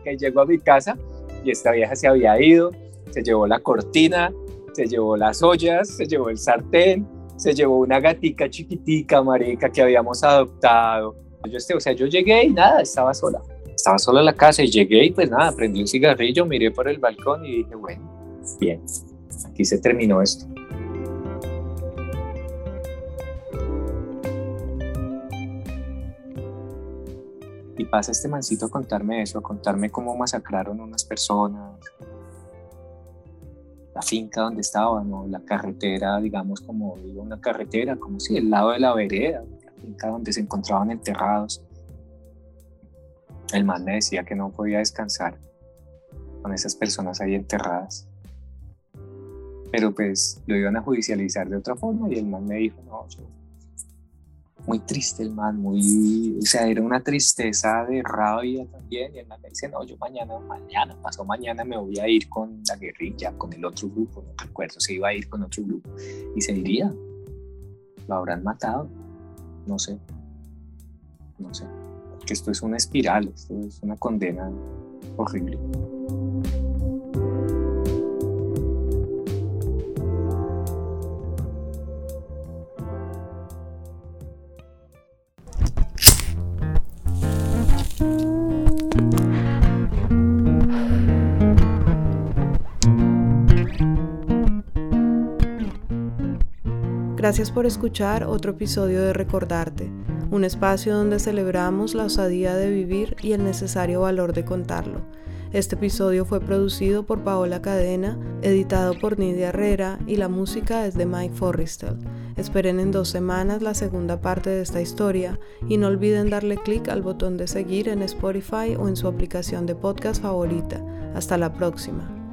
Que llegó a mi casa y esta vieja se había ido, se llevó la cortina, se llevó las ollas, se llevó el sartén, se llevó una gatica chiquitica, marica, que habíamos adoptado, yo, este, o sea, yo llegué y nada, estaba sola. Estaba sola en la casa y llegué y pues nada, prendí un cigarrillo, miré por el balcón y dije, bueno, bien, aquí se terminó esto. Y pasa este mancito a contarme eso, a contarme cómo masacraron unas personas, la finca donde estaban, o la carretera, digamos, como digo, una carretera, como si el lado de la vereda, donde se encontraban enterrados. El man me decía que no podía descansar, con esas personas ahí enterradas. Pero pues lo iban a judicializar de otra forma y el man me dijo, no, yo muy triste el man, muy, o sea, era una tristeza de rabia también. Y el man me dice, no, yo mañana, mañana, pasó mañana me voy a ir con la guerrilla, con el otro grupo, no recuerdo, se iba a ir con otro grupo y se iría. Lo habrán matado, no sé, no sé. Que esto es una espiral, esto es una condena horrible. Gracias por escuchar otro episodio de Recordarte, un espacio donde celebramos la osadía de vivir y el necesario valor de contarlo. Este episodio fue producido por Paola Cadena, editado por Nidia Herrera y la música es de Mike Forrestal. Esperen en dos semanas la segunda parte de esta historia y no olviden darle clic al botón de seguir en Spotify o en su aplicación de podcast favorita. Hasta la próxima.